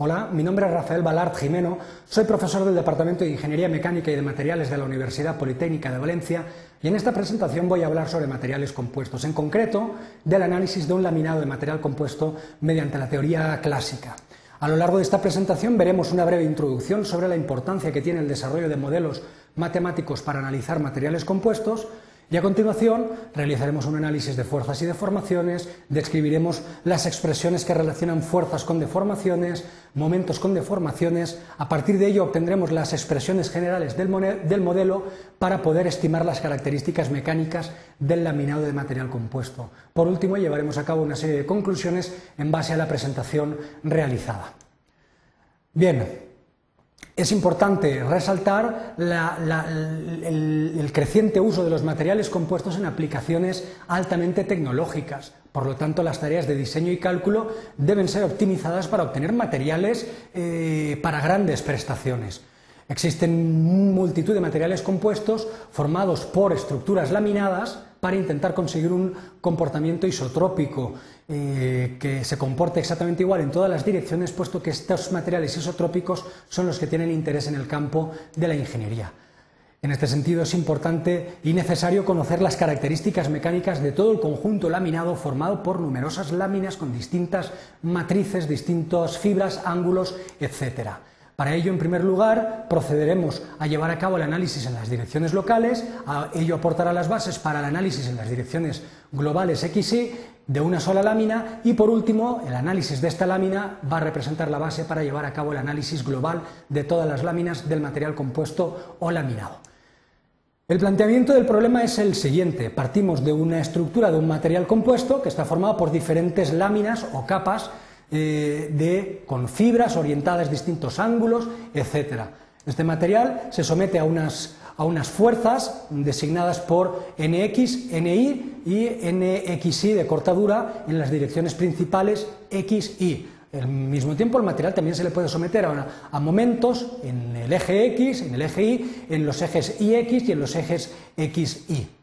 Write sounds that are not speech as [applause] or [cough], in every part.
Hola, mi nombre es Rafael Balart Jimeno, soy profesor del Departamento de Ingeniería Mecánica y de Materiales de la Universidad Politécnica de Valencia y en esta presentación voy a hablar sobre materiales compuestos, en concreto del análisis de un laminado de material compuesto mediante la teoría clásica. A lo largo de esta presentación veremos una breve introducción sobre la importancia que tiene el desarrollo de modelos matemáticos para analizar materiales compuestos, y a continuación realizaremos un análisis de fuerzas y deformaciones, describiremos las expresiones que relacionan fuerzas con deformaciones, momentos con deformaciones, a partir de ello obtendremos las expresiones generales del, modelo para poder estimar las características mecánicas del laminado de material compuesto. Por último, llevaremos a cabo una serie de conclusiones en base a la presentación realizada. Bien, es importante resaltar el, creciente uso de los materiales compuestos en aplicaciones altamente tecnológicas. Por lo tanto, las tareas de diseño y cálculo deben ser optimizadas para obtener materiales eh, para grandes prestaciones. Existen multitud de materiales compuestos formados por estructuras laminadas para intentar conseguir un comportamiento isotrópico eh, que se comporte exactamente igual en todas las direcciones, puesto que estos materiales isotrópicos son los que tienen interés en el campo de la ingeniería. En este sentido es importante y necesario conocer las características mecánicas de todo el conjunto laminado formado por numerosas láminas con distintas matrices, distintas fibras, ángulos, etc. Para ello, en primer lugar, procederemos a llevar a cabo el análisis en las direcciones locales, ello aportará las bases para el análisis en las direcciones globales X y de una sola lámina y por último, el análisis de esta lámina va a representar la base para llevar a cabo el análisis global de todas las láminas del material compuesto o laminado. El planteamiento del problema es el siguiente. Partimos de una estructura de un material compuesto que está formado por diferentes láminas o capas eh, de, con fibras orientadas a distintos ángulos, etc. Este material se somete a unas, a unas fuerzas designadas por NX, NI y NXY de cortadura en las direcciones principales X, Y. Al mismo tiempo, el material también se le puede someter a, a, momentos en el eje X, en el eje Y, en los ejes IX y en los ejes XY.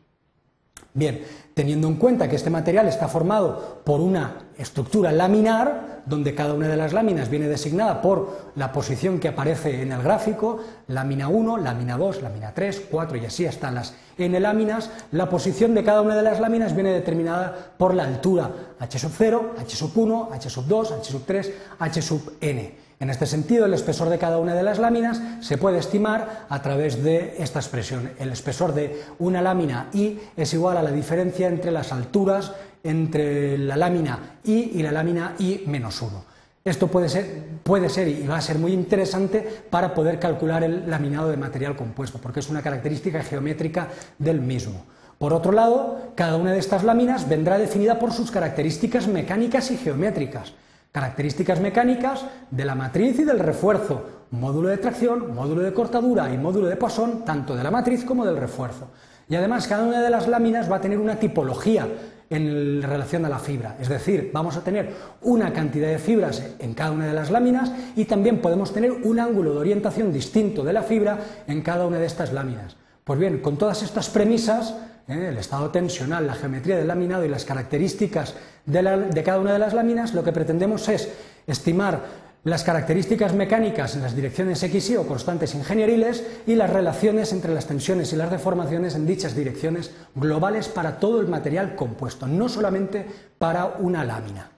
Bien, teniendo en cuenta que este material está formado por una estructura laminar, donde cada una de las láminas viene designada por la posición que aparece en el gráfico, lámina 1, lámina 2, lámina 3, 4 y así hasta las n láminas, la posición de cada una de las láminas viene determinada por la altura h sub 0, h sub 1, h sub 2, h sub 3, h sub n. En este sentido, el espesor de cada una de las láminas se puede estimar a través de esta expresión. El espesor de una lámina I es igual a la diferencia entre las alturas entre la lámina I y la lámina I menos 1. Esto puede ser, puede ser, y va a ser muy interesante para poder calcular el laminado de material compuesto, porque es una característica geométrica del mismo. Por otro lado, cada una de estas láminas vendrá definida por sus características mecánicas y geométricas. Características mecánicas de la matriz y del refuerzo, módulo de tracción, módulo de cortadura y módulo de Poisson, tanto de la matriz como del refuerzo. Y además cada una de las láminas va a tener una tipología en relación a la fibra, es decir, vamos a tener una cantidad de fibras en cada una de las láminas y también podemos tener un ángulo de orientación distinto de la fibra en cada una de estas láminas. Pues bien, con todas estas premisas, ¿eh? el estado tensional, la geometría del laminado y las características de, cada una de las láminas, lo que pretendemos es estimar las características mecánicas en las direcciones X y o constantes ingenieriles y las relaciones entre las tensiones y las deformaciones en dichas direcciones globales para todo el material compuesto, no solamente para una lámina.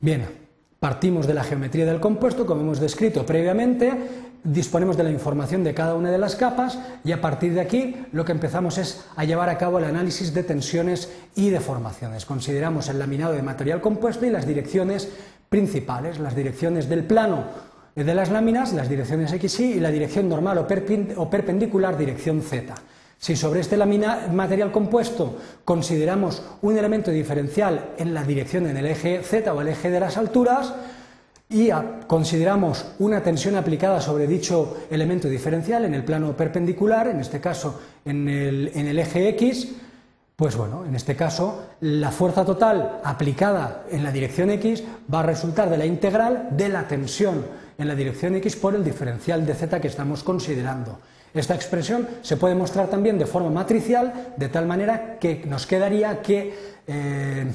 Bien, partimos de la geometría del compuesto, como hemos descrito previamente, disponemos de la información de cada una de las capas y a partir de aquí lo que empezamos es a llevar a cabo el análisis de tensiones y deformaciones. Consideramos el laminado de material compuesto y las direcciones principales, las direcciones del plano de las láminas, las direcciones X, Y y la dirección normal o, perpendicular, dirección Z. Si sobre este material compuesto consideramos un elemento diferencial en la dirección en el eje Z o el eje de las alturas, y consideramos una tensión aplicada sobre dicho elemento diferencial en el plano perpendicular, en este caso en el, eje X, pues bueno, en este caso la fuerza total aplicada en la dirección X va a resultar de la integral de la tensión en la dirección X por el diferencial de Z que estamos considerando. Esta expresión se puede mostrar también de forma matricial, de tal manera que nos quedaría que eh,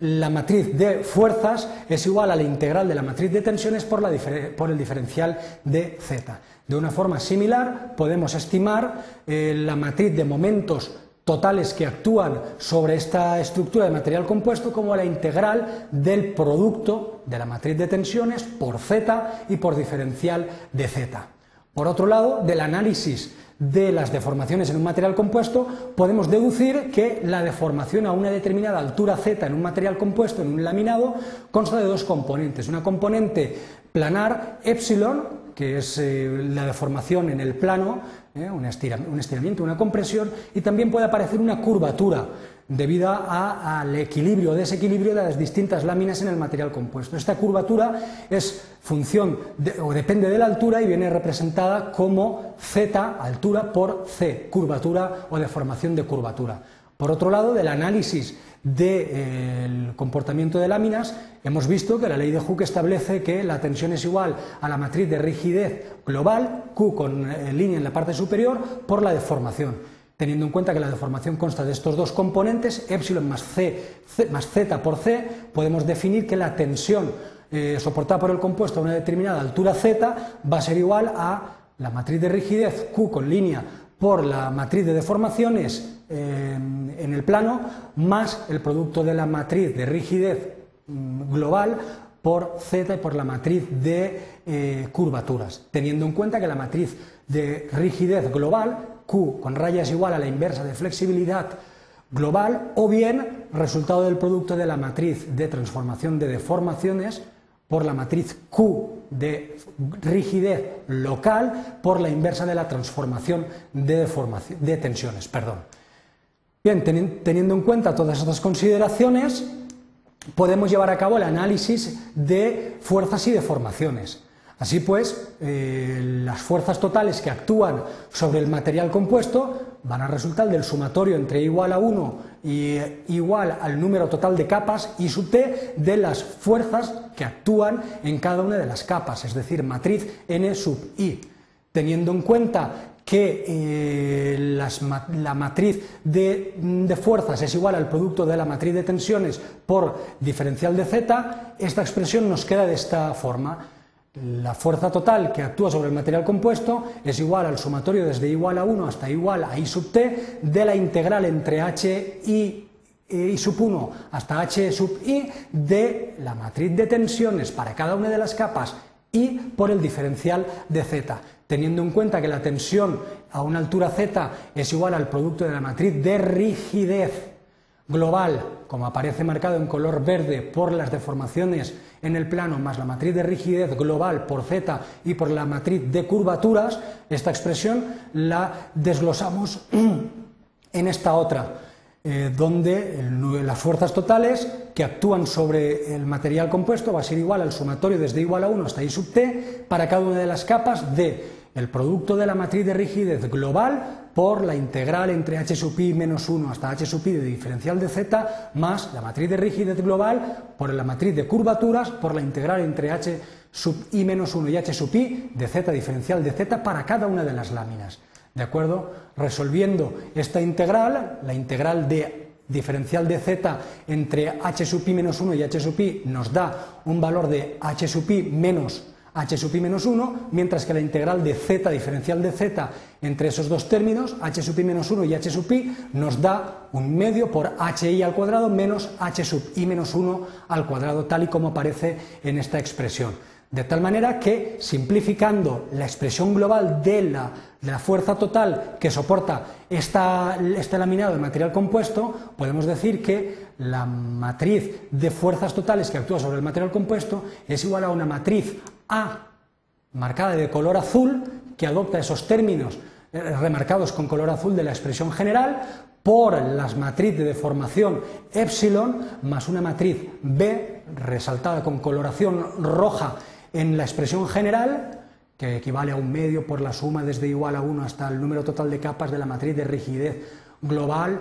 la matriz de fuerzas es igual a la integral de la matriz de tensiones por, el diferencial de z. De una forma similar podemos estimar eh, la matriz de momentos totales que actúan sobre esta estructura de material compuesto como la integral del producto de la matriz de tensiones por z y por diferencial de z. Por otro lado, del análisis de las deformaciones en un material compuesto, podemos deducir que la deformación a una determinada altura z en un material compuesto, en un laminado, consta de dos componentes. Una componente planar epsilon, que es eh, la deformación en el plano, eh, un, estiramiento, una compresión, y también puede aparecer una curvatura debido al equilibrio o desequilibrio de las distintas láminas en el material compuesto. Esta curvatura es función o depende de la altura y viene representada como z, altura, por c, curvatura o deformación de curvatura. Por otro lado, del análisis del comportamiento de láminas, hemos visto que la ley de Hooke establece que la tensión es igual a la matriz de rigidez global, Q con eh, línea en la parte superior, por la deformación teniendo en cuenta que la deformación consta de estos dos componentes, epsilon más, c, más z por c, podemos definir que la tensión eh, soportada por el compuesto a una determinada altura z va a ser igual a la matriz de rigidez Q con línea por la matriz de deformaciones eh, en el plano más el producto de la matriz de rigidez mm, global por z y por la matriz de eh, curvaturas, teniendo en cuenta que la matriz de rigidez global Q con rayas igual a la inversa de flexibilidad global o bien resultado del producto de la matriz de transformación de deformaciones por la matriz Q de rigidez local por la inversa de la transformación de, de tensiones. Perdón. Bien, teniendo en cuenta todas estas consideraciones, podemos llevar a cabo el análisis de fuerzas y deformaciones. Así pues, eh, las fuerzas totales que actúan sobre el material compuesto van a resultar del sumatorio entre igual a 1 y igual al número total de capas y sub t de las fuerzas que actúan en cada una de las capas, es decir, matriz n sub i. Teniendo en cuenta que eh, la matriz de, de, fuerzas es igual al producto de la matriz de tensiones por diferencial de z, esta expresión nos queda de esta forma. La fuerza total que actúa sobre el material compuesto es igual al sumatorio desde igual a 1 hasta igual a i sub t de la integral entre h y i sub 1 hasta h sub i de la matriz de tensiones para cada una de las capas y por el diferencial de z, teniendo en cuenta que la tensión a una altura z es igual al producto de la matriz de rigidez global, como aparece marcado en color verde por las deformaciones en el plano más la matriz de rigidez global por z y por la matriz de curvaturas, esta expresión la desglosamos [clears throat] en esta otra, eh, donde las fuerzas totales que actúan sobre el material compuesto va a ser igual al sumatorio desde igual a 1 hasta i sub t para cada una de las capas de el producto de la matriz de rigidez global por la integral entre h sub i menos 1 hasta h sub i de diferencial de z más la matriz de rigidez global por la matriz de curvaturas por la integral entre h sub i menos 1 y h sub i de z diferencial de z para cada una de las láminas. ¿De acuerdo? Resolviendo esta integral, la integral de diferencial de z entre h sub i menos 1 y h sub i nos da un valor de h sub i menos h sub i menos 1, mientras que la integral de z diferencial de z entre esos dos términos, h sub i menos 1 y h sub i, nos da un medio por hi al cuadrado menos h sub i menos 1 al cuadrado, tal y como aparece en esta expresión. De tal manera que, simplificando la expresión global de la, fuerza total que soporta este laminado de material compuesto, podemos decir que la matriz de fuerzas totales que actúa sobre el material compuesto es igual a una matriz a, marcada de color azul, que adopta esos términos eh, remarcados con color azul de la expresión general, por las matriz de deformación epsilon más una matriz B resaltada con coloración roja en la expresión general, que equivale a un medio por la suma desde igual a 1 hasta el número total de capas de la matriz de rigidez global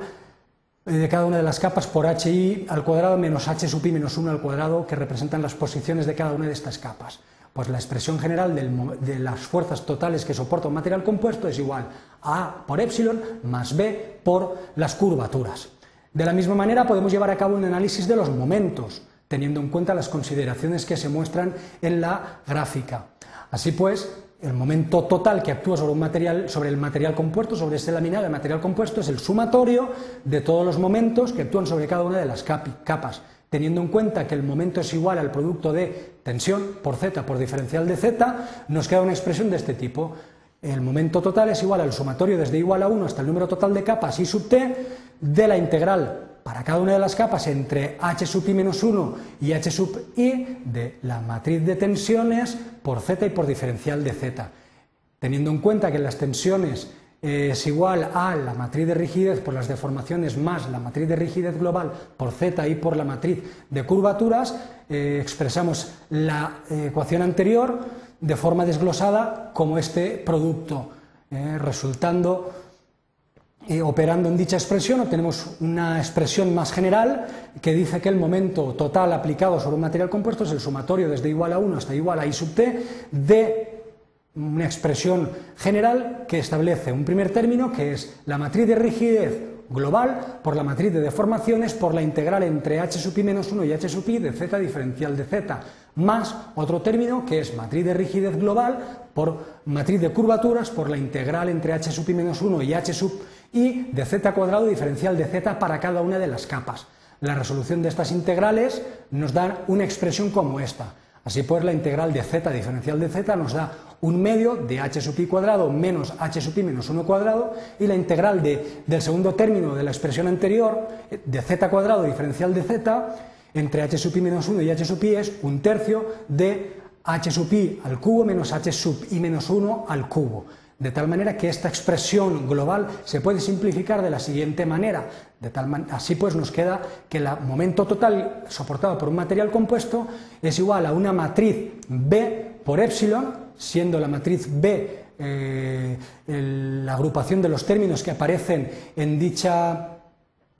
eh, de cada una de las capas por hi al cuadrado menos h sub i menos 1 al cuadrado que representan las posiciones de cada una de estas capas. Pues la expresión general de las fuerzas totales que soporta un material compuesto es igual a A por epsilon más B por las curvaturas. De la misma manera podemos llevar a cabo un análisis de los momentos, teniendo en cuenta las consideraciones que se muestran en la gráfica. Así pues, el momento total que actúa sobre, un material, sobre el material compuesto, sobre este laminado de material compuesto, es el sumatorio de todos los momentos que actúan sobre cada una de las capas. Teniendo en cuenta que el momento es igual al producto de tensión por z por diferencial de z, nos queda una expresión de este tipo. El momento total es igual al sumatorio desde igual a 1 hasta el número total de capas i sub t de la integral para cada una de las capas entre h sub i menos 1 y h sub i de la matriz de tensiones por z y por diferencial de z. Teniendo en cuenta que las tensiones es igual a la matriz de rigidez por las deformaciones más la matriz de rigidez global por z y por la matriz de curvaturas, eh, expresamos la ecuación anterior de forma desglosada como este producto, eh, resultando operando en dicha expresión. Obtenemos una expresión más general que dice que el momento total aplicado sobre un material compuesto es el sumatorio desde igual a 1 hasta igual a i sub t de una expresión general que establece un primer término que es la matriz de rigidez global por la matriz de deformaciones por la integral entre h sub i menos 1 y h sub i de z diferencial de z más otro término que es matriz de rigidez global por matriz de curvaturas por la integral entre h sub i menos 1 y h sub i de z cuadrado diferencial de z para cada una de las capas. La resolución de estas integrales nos da una expresión como esta. Así pues, la integral de z diferencial de z nos da un medio de h sub i cuadrado menos h sub i menos 1 cuadrado y la integral del segundo término de la expresión anterior de z cuadrado diferencial de z entre h sub i menos 1 y h sub i es un tercio de h sub i al cubo menos h sub i menos 1 al cubo. De tal manera que esta expresión global se puede simplificar de la siguiente manera. De tal así pues nos queda que el momento total soportado por un material compuesto es igual a una matriz B por epsilon, siendo la matriz B eh, la agrupación de los términos que aparecen en dicha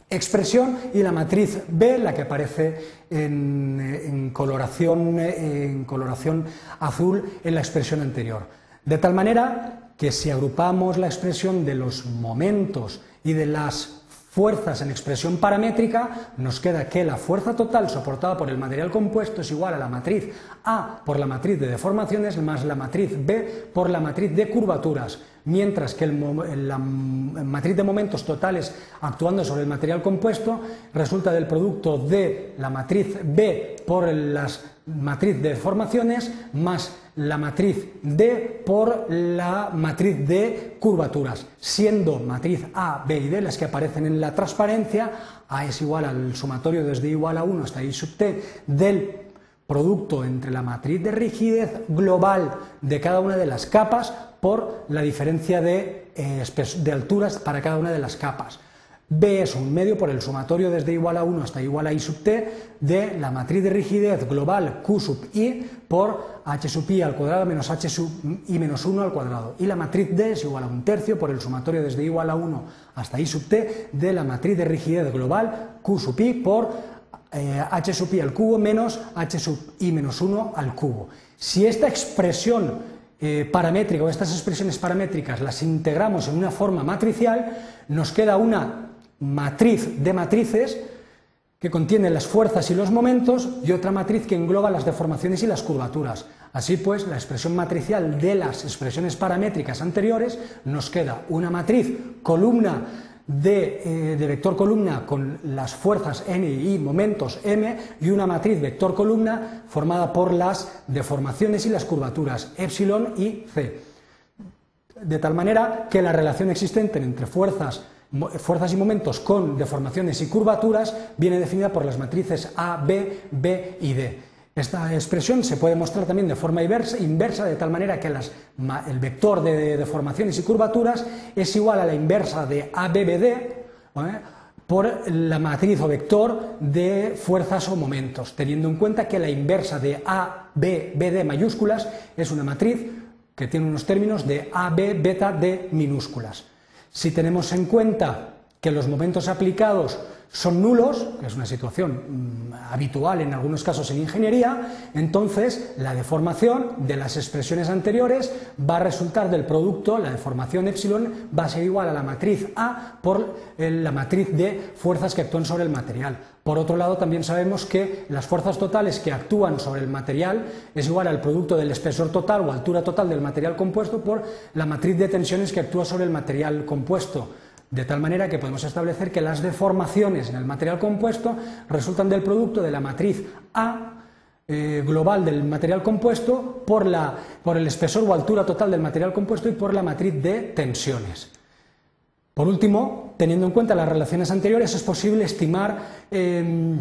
expresión y la matriz B, la que aparece en, coloración, en coloración azul en la expresión anterior. De tal manera que si agrupamos la expresión de los momentos y de las fuerzas en expresión paramétrica, nos queda que la fuerza total soportada por el material compuesto es igual a la matriz A por la matriz de deformaciones más la matriz B por la matriz de curvaturas, mientras que la matriz de momentos totales actuando sobre el material compuesto resulta del producto de la matriz B por la matriz de deformaciones más la matriz D por la matriz de curvaturas, siendo matriz A, B y D las que aparecen en la transparencia, A es igual al sumatorio desde igual a 1 hasta I sub t del producto entre la matriz de rigidez global de cada una de las capas por la diferencia de, eh, de alturas para cada una de las capas. B es un medio por el sumatorio desde igual a 1 hasta igual a i sub t de la matriz de rigidez global Q sub i por h sub i al cuadrado menos h sub i menos 1 al cuadrado. Y la matriz D es igual a un tercio por el sumatorio desde igual a 1 hasta i sub t de la matriz de rigidez global Q sub i por eh, h sub i al cubo menos h sub i menos 1 al cubo. Si esta expresión eh, paramétrica o estas expresiones paramétricas las integramos en una forma matricial, nos queda una matriz de matrices que contiene las fuerzas y los momentos y otra matriz que engloba las deformaciones y las curvaturas. Así pues, la expresión matricial de las expresiones paramétricas anteriores nos queda una matriz columna de, eh, de, vector columna con las fuerzas n y momentos m y una matriz vector columna formada por las deformaciones y las curvaturas epsilon y c. De tal manera que la relación existente entre fuerzas fuerzas y momentos con deformaciones y curvaturas viene definida por las matrices A, B, B y D. Esta expresión se puede mostrar también de forma inversa, de tal manera que el vector de deformaciones y curvaturas es igual a la inversa de ABBD por la matriz o vector de fuerzas o momentos, teniendo en cuenta que la inversa de ABBD mayúsculas es una matriz que tiene unos términos de AB beta D minúsculas. Si tenemos en cuenta que los momentos aplicados son nulos, que es una situación mm, habitual en algunos casos en ingeniería, entonces la deformación de las expresiones anteriores va a resultar del producto, la deformación epsilon va a ser igual a la matriz A por la matriz de fuerzas que actúan sobre el material. Por otro lado, también sabemos que las fuerzas totales que actúan sobre el material es igual al producto del espesor total o altura total del material compuesto por la matriz de tensiones que actúa sobre el material compuesto. De tal manera que podemos establecer que las deformaciones en el material compuesto resultan del producto de la matriz A eh, global del material compuesto por, la, por el espesor o altura total del material compuesto y por la matriz de tensiones. Por último, teniendo en cuenta las relaciones anteriores, es posible estimar em,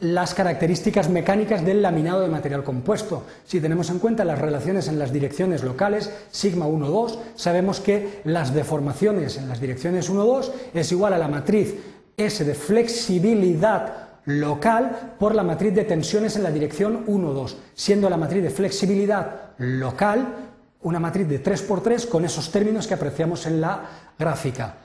las características mecánicas del laminado de material compuesto. Si tenemos en cuenta las relaciones en las direcciones locales, sigma 1, 2, sabemos que las deformaciones en las direcciones 1, 2 es igual a la matriz S de flexibilidad local por la matriz de tensiones en la dirección 1, 2, siendo la matriz de flexibilidad local una matriz de 3x3 con esos términos que apreciamos en la gráfica.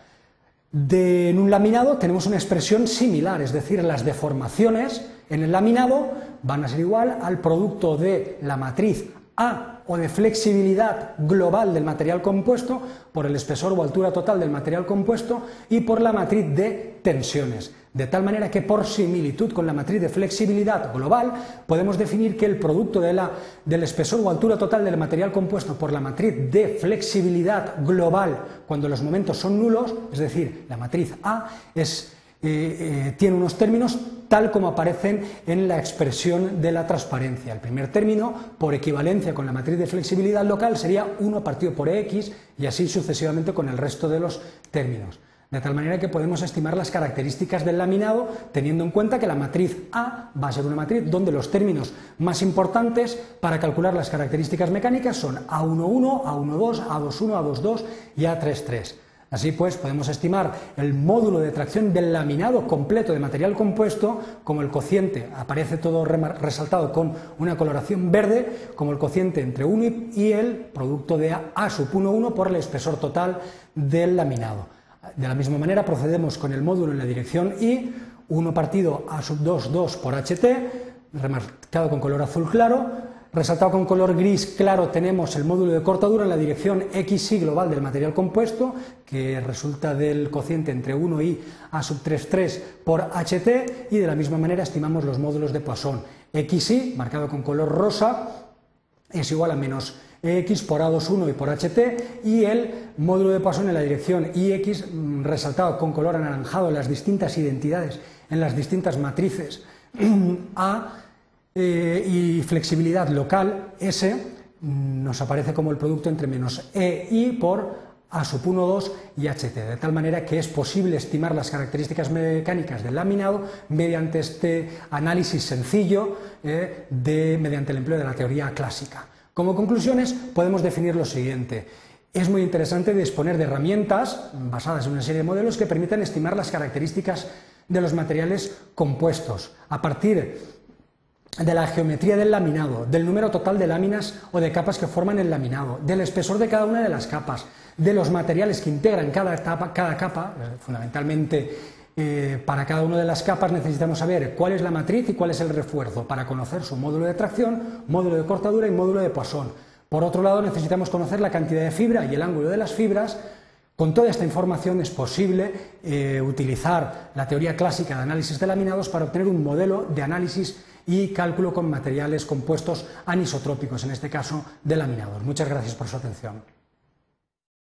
En un laminado tenemos una expresión similar, es decir, las deformaciones en el laminado van a ser igual al producto de la matriz A o de flexibilidad global del material compuesto por el espesor o altura total del material compuesto y por la matriz de tensiones. De tal manera que por similitud con la matriz de flexibilidad global podemos definir que el producto de la, del espesor o altura total del material compuesto por la matriz de flexibilidad global cuando los momentos son nulos, es decir, la matriz A es eh, eh, tiene unos términos tal como aparecen en la expresión de la transparencia. El primer término, por equivalencia con la matriz de flexibilidad local, sería 1 partido por x y así sucesivamente con el resto de los términos. De tal manera que podemos estimar las características del laminado teniendo en cuenta que la matriz A va a ser una matriz donde los términos más importantes para calcular las características mecánicas son A11, A12, A21, A22 y A33. Así pues, podemos estimar el módulo de tracción del laminado completo de material compuesto como el cociente, aparece todo resaltado con una coloración verde, como el cociente entre 1 y el producto de A sub 1,1 por el espesor total del laminado. De la misma manera procedemos con el módulo en la dirección I, 1 partido A sub 2, 2 por HT, remarcado con color azul claro, Resaltado con color gris claro tenemos el módulo de cortadura en la dirección XY global del material compuesto, que resulta del cociente entre 1 y A sub 3,3 por HT, y de la misma manera estimamos los módulos de Poisson. XY, marcado con color rosa, es igual a menos X por A21 y por HT, y el módulo de Poisson en la dirección IX, mm, resaltado con color anaranjado las distintas identidades, en las distintas matrices [clears throat] A, eh, y flexibilidad local S mm, nos aparece como el producto entre menos E y por A sub 1, 2 y HT, de tal manera que es posible estimar las características mecánicas del laminado mediante este análisis sencillo eh, de, mediante el empleo de la teoría clásica. Como conclusiones podemos definir lo siguiente. Es muy interesante disponer de herramientas basadas en una serie de modelos que permitan estimar las características de los materiales compuestos a partir de la geometría del laminado, del número total de láminas o de capas que forman el laminado, del espesor de cada una de las capas, de los materiales que integran cada, cada capa, eh, fundamentalmente eh, para cada una de las capas necesitamos saber cuál es la matriz y cuál es el refuerzo para conocer su módulo de tracción, módulo de cortadura y módulo de Poisson. Por otro lado, necesitamos conocer la cantidad de fibra y el ángulo de las fibras. Con toda esta información es posible eh, utilizar la teoría clásica de análisis de laminados para obtener un modelo de análisis y cálculo con materiales compuestos anisotrópicos, en este caso de laminados. Muchas gracias por su atención.